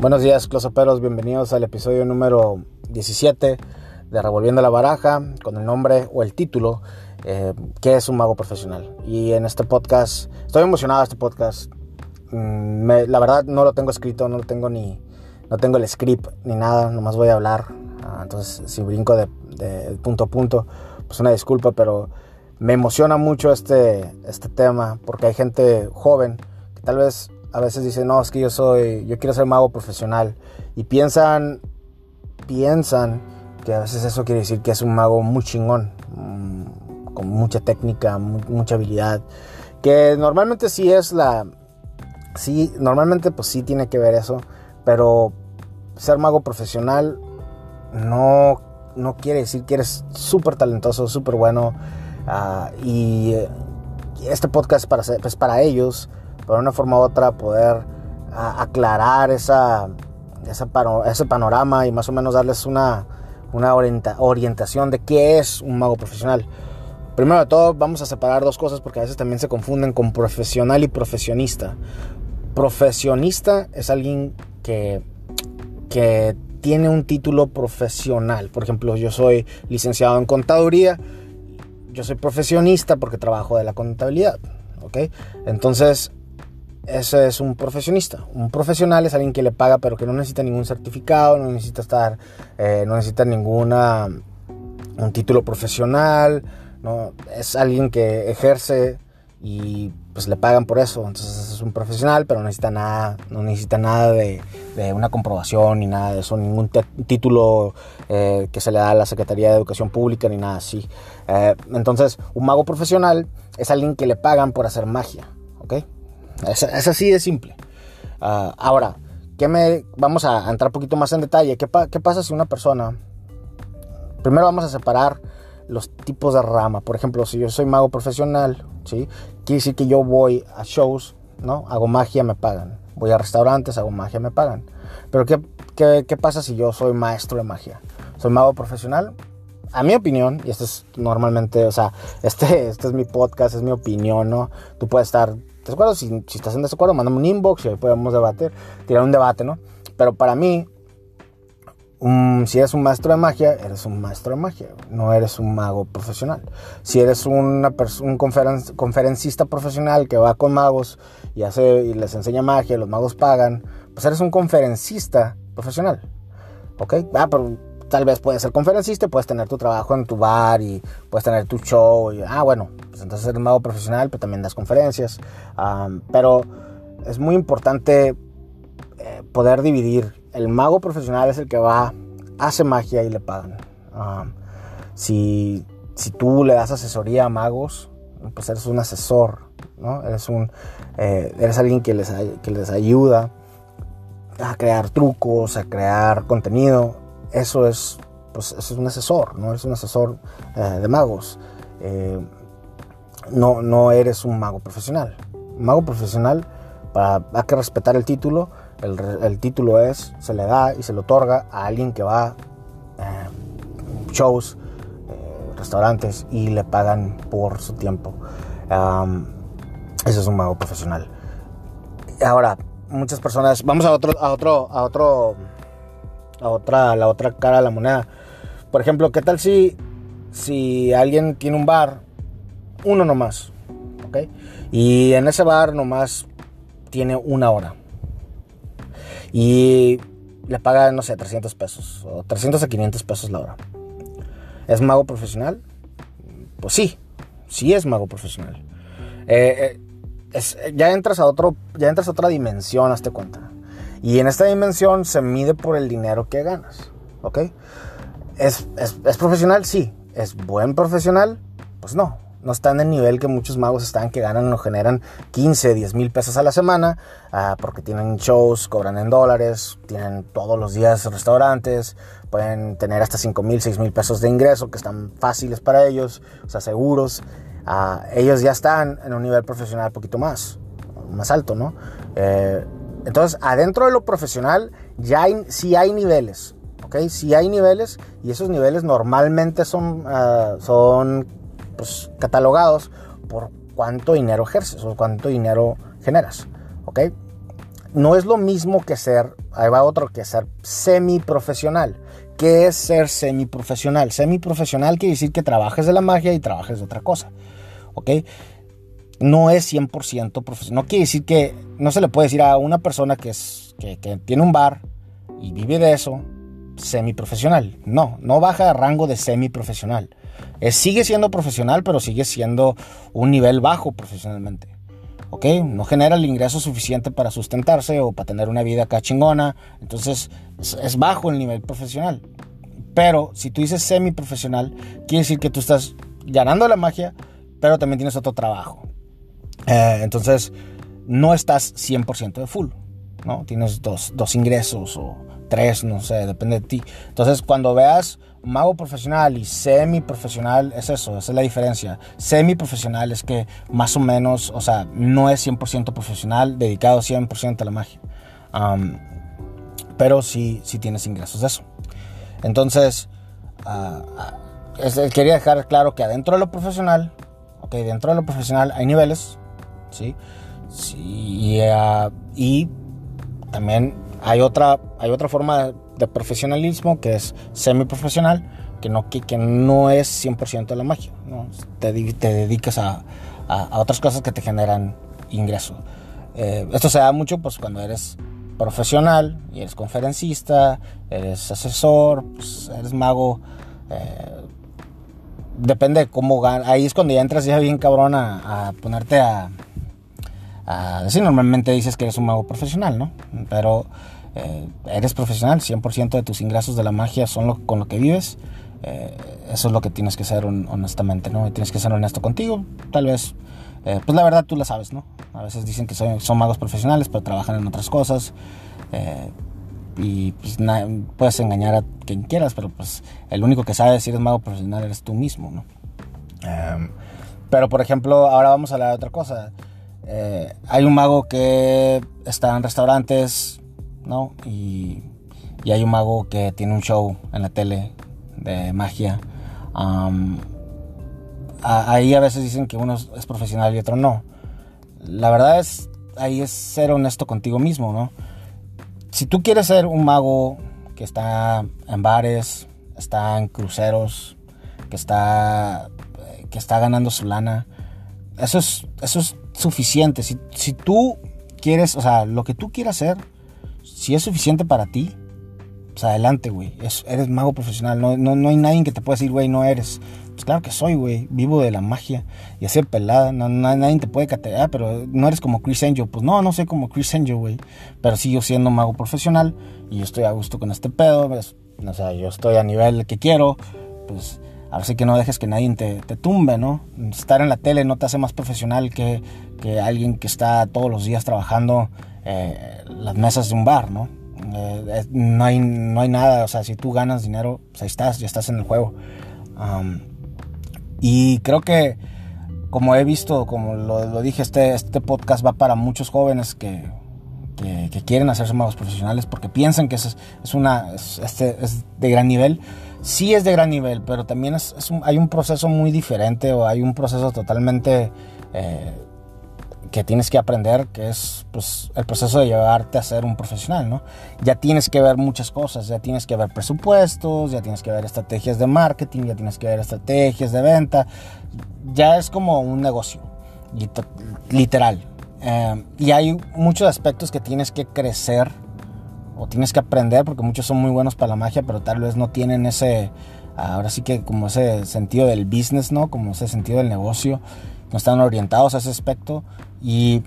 Buenos días, closoperos. Bienvenidos al episodio número 17 de Revolviendo la Baraja, con el nombre o el título, eh, ¿Qué es un mago profesional? Y en este podcast, estoy emocionado de este podcast. Mm, la verdad, no lo tengo escrito, no lo tengo ni. No tengo el script ni nada, nomás voy a hablar. Ah, entonces, si brinco de, punto a punto, pues una disculpa, pero me emociona mucho este, este tema porque hay gente joven que tal vez a veces dicen, no, es que yo soy, yo quiero ser mago profesional. Y piensan, piensan que a veces eso quiere decir que es un mago muy chingón, mm, con mucha técnica, mucha habilidad. Que normalmente sí es la, sí, normalmente pues sí tiene que ver eso, pero ser mago profesional no, no quiere decir que eres súper talentoso, súper bueno. Ah, y este podcast es para, pues para de una forma u otra poder aclarar esa, ese panorama y más o menos darles una, una orientación de qué es un mago profesional. Primero de todo, vamos a separar dos cosas porque a veces también se confunden con profesional y profesionista. Profesionista es alguien que, que tiene un título profesional. Por ejemplo, yo soy licenciado en contaduría. Yo soy profesionista porque trabajo de la contabilidad. Entonces, ese es un profesionista. Un profesional es alguien que le paga pero que no necesita ningún certificado, no necesita estar, eh, no necesita ninguna, un título profesional, ¿no? Es alguien que ejerce y pues le pagan por eso. Entonces es un profesional, pero no necesita nada, no necesita nada de, una comprobación ni nada de eso, ningún título eh, que se le da a la Secretaría de Educación Pública ni nada así. Eh, entonces, un mago profesional es alguien que le pagan por hacer magia, ¿ok? Es, así de simple. Ah, ahora, ¿qué me, vamos a entrar un poquito más en detalle. ¿Qué, pasa si una persona... Primero vamos a separar los tipos de rama. Por ejemplo, si yo soy mago profesional, ¿sí? quiere decir que yo voy a shows, ¿no? Hago magia, me pagan. Voy a restaurantes, hago magia, me pagan. Pero ¿qué, qué, qué pasa si yo soy maestro de magia? Soy mago profesional, a mi opinión, y esto es normalmente, o sea, este, este es mi podcast, es mi opinión, ¿no? Tú puedes estar ¿De acuerdo? Si, si estás en desacuerdo, mándame un inbox y ahí podemos debatir, tirar un debate, ¿no? Pero para mí, si eres un maestro de magia, eres un maestro de magia, no eres un mago profesional. Si eres una un conferencista profesional que va con magos y, hace, y les enseña magia, los magos pagan, pues eres un conferencista profesional. ¿Ok? Ah, pero tal vez puedes ser conferencista, puedes tener tu trabajo en tu bar y puedes tener tu show. Y, ah, bueno, pues entonces eres mago profesional, pero también das conferencias. pero es muy importante eh, poder dividir. El mago profesional es el que va, hace magia y le pagan. si, si tú le das asesoría a magos, pues eres un asesor, ¿no? Eres, un, eh, eres alguien que les, que les ayuda a crear trucos, a crear contenido eso es, pues, es un asesor, no es un asesor eh, de magos. Eh, no, no eres un mago profesional. Mago profesional, para, hay que respetar el título. El, título es, se le da y se le otorga a alguien que va a eh, shows, restaurantes y le pagan por su tiempo. ese es un mago profesional. Ahora, muchas personas, vamos a otro, a otro, a otro la otra, la otra cara de la moneda. Por ejemplo, ¿qué tal si, si alguien tiene un bar, uno nomás, ¿ok? Y en ese bar nomás tiene una hora. Y le paga, no sé, 300 pesos, o 300 a 500 pesos la hora. ¿Es mago profesional? Pues sí, sí es mago profesional. Eh, eh, ya entras a otro, ya entras a otra dimensión, hazte cuenta. Y en esta dimensión se mide por el dinero que ganas. ¿Ok? ¿Es, profesional? Sí. ¿Es buen profesional? Pues no. No está en el nivel que muchos magos están que ganan o generan 15, 10 mil pesos a la semana ah, porque tienen shows, cobran en dólares, tienen todos los días restaurantes, pueden tener hasta 5 mil, 6 mil pesos de ingreso que están fáciles para ellos, o sea, seguros. Ah, ellos ya están en un nivel profesional un poquito más, más alto, ¿no? Eh, entonces, adentro de lo profesional ya hay, sí hay niveles, ¿ok? Sí hay niveles y esos niveles normalmente son, ah, son pues, catalogados por cuánto dinero ejerces o cuánto dinero generas, ¿ok? no es lo mismo que ser, ahí va otro, que ser semiprofesional. ¿Qué es ser semiprofesional? Semiprofesional quiere decir que trabajes de la magia y trabajes de otra cosa. ¿Ok? No es 100% profesional. No quiere decir que no se le puede decir a una persona que, es, tiene un bar y vive de eso semiprofesional. No, no baja de rango de semiprofesional. Es, sigue siendo profesional, pero sigue siendo un nivel bajo profesionalmente. ¿ok? No genera el ingreso suficiente para sustentarse o para tener una vida acá chingona. Entonces es, bajo el nivel profesional. Pero si tú dices semi-profesional, quiere decir que tú estás ganando la magia, pero también tienes otro trabajo. Eh, entonces no estás 100% de full, ¿no? Tienes dos, dos ingresos o tres, no sé, depende de ti. Entonces cuando veas mago profesional y semi profesional es eso, esa es la diferencia. Semi profesional es que más o menos, o sea, no es 100% profesional, dedicado 100% a la magia. pero sí, sí tienes ingresos de eso. Entonces, uh, quería dejar claro que adentro de lo profesional, ok, dentro de lo profesional hay niveles, ¿sí? sí ah, y también hay otra, hay otra forma de profesionalismo que es semiprofesional, que no, que, que no es 100% de la magia. ¿no? Te, te dedicas a, a, otras cosas que te generan ingreso. Eh, esto se da mucho pues, cuando eres profesional y eres conferencista, eres asesor, pues, eres mago. Eh, depende de cómo ganas. Ahí es cuando ya entras ya bien cabrón a, a ponerte a, a decir. Normalmente dices que eres un mago profesional, ¿no? Pero eh, eres profesional, 100% de tus ingresos de la magia son lo, con lo que vives. Eh, eso es lo que tienes que ser honestamente, ¿no? tienes que ser honesto contigo. Tal vez, eh, pues la verdad tú la sabes, ¿no? A veces dicen que son, son magos profesionales, pero trabajan en otras cosas. y pues puedes engañar a quien quieras, pero pues el único que sabe si eres mago profesional eres tú mismo, ¿no? Em, pero por ejemplo, ahora vamos a hablar de otra cosa. Hay un mago que está en restaurantes, ¿no? Y, hay un mago que tiene un show en la tele de magia. ahí a veces dicen que uno es profesional y otro no. La verdad es, ahí es ser honesto contigo mismo, ¿no? Si tú quieres ser un mago que está en bares, está en cruceros, que está, que está ganando su lana, eso es, eso es suficiente. Si, si tú quieres, o sea, lo que tú quieras hacer, si es suficiente para ti, pues adelante, güey. Eres mago profesional. No, no, no hay nadie que te pueda decir, güey, no eres. Pues claro que soy, güey. Vivo de la magia. Y así pelada. No, nadie te puede catear, pero no eres como Chris Angel. Pues no, no sé como Chris Angel, güey. Pero sigo siendo mago profesional. Y yo estoy a gusto con este pedo. Pues, o sea, yo estoy a nivel que quiero. Pues ahora sí que no dejes que nadie te, te, tumbe, ¿no? Estar en la tele no te hace más profesional que, que alguien que está todos los días trabajando eh, las mesas de un bar, ¿no? Eh, no, hay, no hay nada, o sea, si tú ganas dinero, pues ahí estás, ya estás en el juego. y creo que, como he visto, como lo, dije, este, este podcast va para muchos jóvenes que, que, quieren hacerse magos profesionales porque piensan que es, es una, este, es de gran nivel. Sí es de gran nivel, pero también es, hay un proceso muy diferente o hay un proceso totalmente... Eh, que tienes que aprender, que es pues, el proceso de llevarte a ser un profesional, ¿no? Ya tienes que ver muchas cosas, ya tienes que ver presupuestos, ya tienes que ver estrategias de marketing, ya tienes que ver estrategias de venta, ya es como un negocio, literal. Eh, y hay muchos aspectos que tienes que crecer o tienes que aprender, porque muchos son muy buenos para la magia, pero tal vez no tienen ese, ahora sí que como ese sentido del business, ¿no? Como ese sentido del negocio no están orientados a ese aspecto y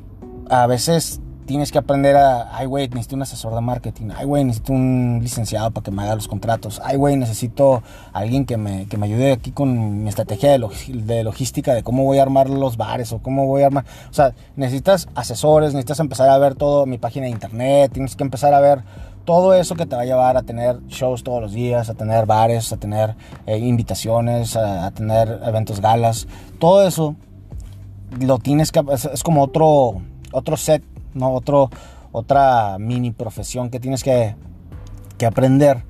a veces tienes que aprender a, ay güey, necesito un asesor de marketing, ay güey, necesito un licenciado para que me haga los contratos, ay güey, necesito alguien que me, que me ayude aquí con mi estrategia de, de, logística, de cómo voy a armar los bares o cómo voy a armar, o sea, necesitas asesores, necesitas empezar a ver todo mi página de internet, tienes que empezar a ver todo eso que te va a llevar a tener shows todos los días, a tener bares, a tener eh, invitaciones, a tener eventos galas, todo eso lo tienes que es, como otro otro set, no otro otra mini profesión que tienes que, que aprender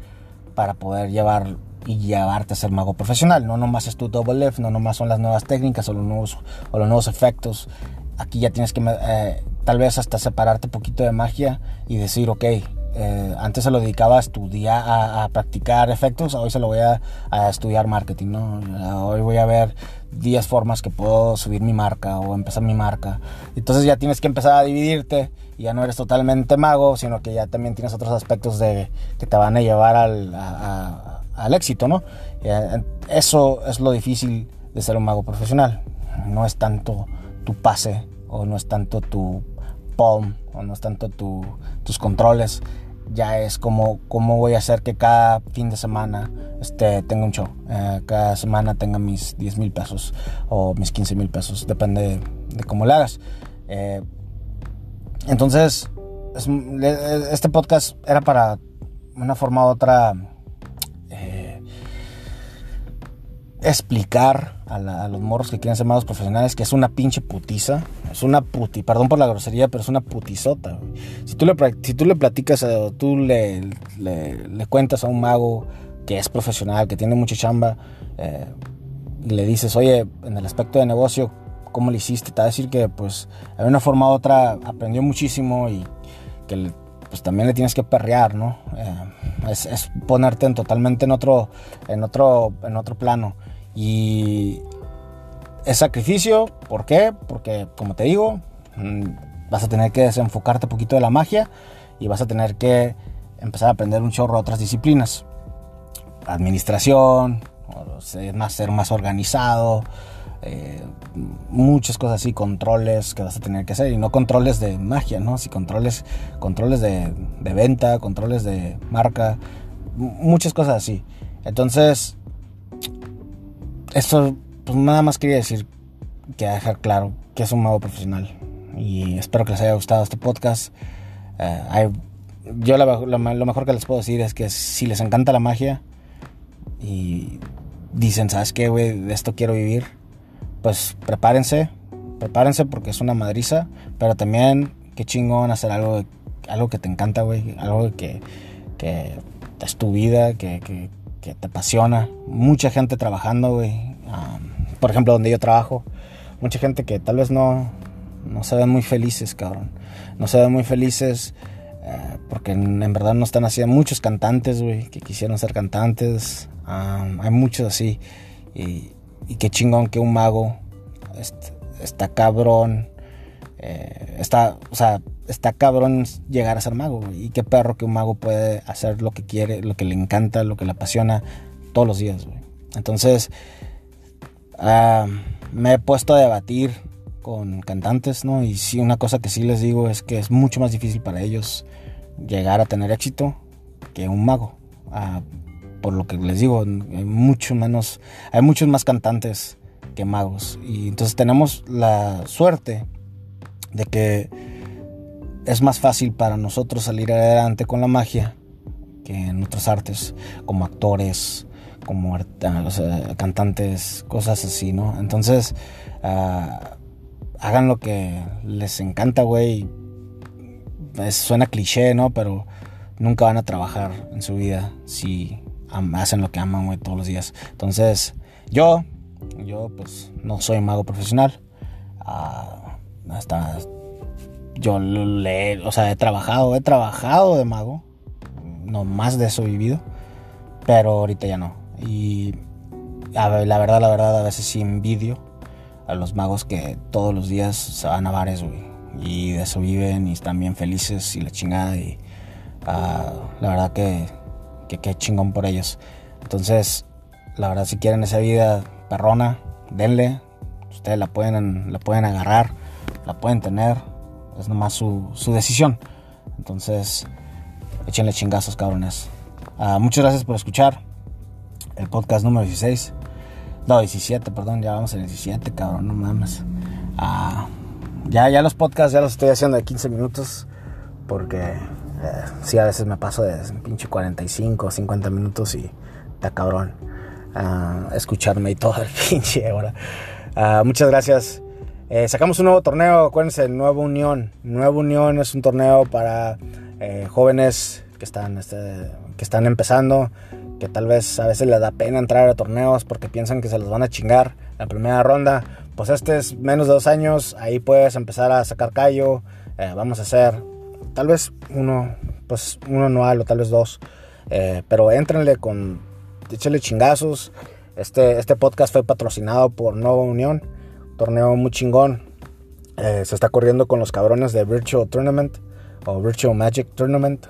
para poder llevar y llevarte a ser mago profesional. No nomás es tu double F, no nomás son las nuevas técnicas o los nuevos, o los nuevos efectos. Aquí ya tienes que, eh, tal vez hasta separarte un poquito de magia y decir, ok, eh, antes se lo dedicaba a estudiar, a, practicar efectos, hoy se lo voy a, estudiar marketing, ¿no? Hoy voy a ver 10 formas que puedo subir mi marca o empezar mi marca. Entonces ya tienes que empezar a dividirte y ya no eres totalmente mago, sino que ya también tienes otros aspectos de, que te van a llevar al, al éxito, ¿no? Eh, eso es lo difícil de ser un mago profesional. No es tanto tu pase o no es tanto tu palm o no es tanto tus controles ya es como cómo voy a hacer que cada fin de semana este, tenga un show. Eh, cada semana tenga mis 10 mil pesos o mis 15 mil pesos, depende de, cómo lo hagas. Eh, entonces, este podcast era para una forma u otra explicar a, los morros que quieren ser magos profesionales que es una pinche putiza. Es una puti, perdón por la grosería, pero es una putizota. Si tú le, si tú le platicas o tú le, le, cuentas a un mago que es profesional, que tiene mucha chamba, eh, y le dices, oye, en el aspecto de negocio, ¿cómo le hiciste? Te va a decir que, pues, de una forma u otra aprendió muchísimo y que pues también le tienes que perrear, ¿no? Eh, es, es, ponerte en totalmente en otro, en otro, en otro plano. Y es sacrificio, ¿por qué? Porque, como te digo, mm, vas a tener que desenfocarte un poquito de la magia y vas a tener que empezar a aprender un chorro de otras disciplinas. Administración, ser más, organizado, eh, muchas cosas así, controles que vas a tener que hacer y no controles de magia, ¿no? Si controles, controles de venta, controles de marca, muchas cosas así. Entonces, esto, pues nada más quería decir, que dejar claro que es un mago profesional. Y espero que les haya gustado este podcast. Eh, yo lo, mejor que les puedo decir es que si les encanta la magia y dicen, ¿sabes qué, güey? De esto quiero vivir. Pues prepárense, prepárense porque es una madriza. Pero también, qué chingón hacer algo, algo que te encanta, güey. Algo que, que es tu vida, que que te apasiona. Mucha gente trabajando, güey. por ejemplo, donde yo trabajo. Mucha gente que tal vez no, no se ven muy felices, cabrón. No se ven muy felices eh, porque en, verdad no están haciendo muchos cantantes, güey, que quisieron ser cantantes. hay muchos así. Y, y, qué chingón que un mago está cabrón. Eh, está, o sea, está cabrón llegar a ser mago, Y qué perro que un mago puede hacer lo que quiere, lo que le encanta, lo que le apasiona todos los días. Entonces, ah, me he puesto a debatir con cantantes, ¿no? Y sí, una cosa que sí les digo es que es mucho más difícil para ellos llegar a tener éxito que un mago. Ah, por lo que les digo, hay mucho menos, hay muchos más cantantes que magos. Y entonces tenemos la suerte de que es más fácil para nosotros salir adelante con la magia que en otras artes, como actores, como cantantes, cosas así, ¿no? Entonces, ah, hagan lo que les encanta, güey. suena cliché, ¿no? Pero nunca van a trabajar en su vida si hacen lo que aman, güey, todos los días. Entonces, yo, yo, pues, no soy mago profesional. Ah, hasta yo le, o sea, he trabajado, he trabajado de mago, no más de eso he vivido, pero ahorita ya no. Y la verdad, la verdad, a veces sí envidio a los magos que todos los días se van a bares, güey, y de eso viven y están bien felices y la chingada, y ah, la verdad que, que qué chingón por ellos. Entonces, la verdad, si quieren esa vida perrona, denle, ustedes la pueden, la pueden agarrar, la pueden tener es nomás su, decisión. Entonces, échenle chingazos, cabrones. Ah, muchas gracias por escuchar el podcast número 16. No, 17, perdón, ya vamos en el 17, cabrón, no mames. Ah, ya, ya los podcasts ya los estoy haciendo de 15 minutos porque eh, sí, a veces me paso de pinche 45 o 50 minutos y está cabrón uh, escucharme y todo el pinche hora. muchas gracias eh, sacamos un nuevo torneo, acuérdense, Nueva Unión. Nueva Unión es un torneo para eh, jóvenes que están, este, que están empezando, que tal vez a veces les da pena entrar a torneos porque piensan que se los van a chingar la primera ronda. Pues este es menos de dos años, ahí puedes empezar a sacar callo, Eh, vamos a hacer tal vez uno, pues uno anual o tal vez dos. Pero éntrenle con, échenle chingazos. Este, este podcast fue patrocinado por Nueva Unión, torneo muy chingón. Eh, se está corriendo con los cabrones de Virtual Tournament o Virtual Magic Tournament.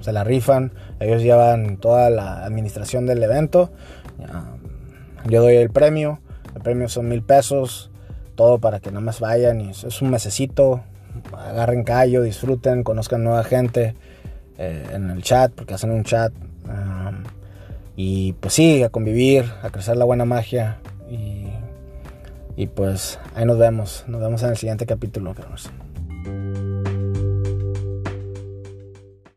Se la rifan, ellos llevan toda la administración del evento. yo doy el premio, el premio son mil pesos, todo para que nada más vayan y es un mesecito, agarren callo, disfruten, conozcan nueva gente eh, en el chat, porque hacen un chat. y pues sí, a convivir, a crecer la buena magia. Y pues ahí nos vemos. Nos vemos en el siguiente capítulo,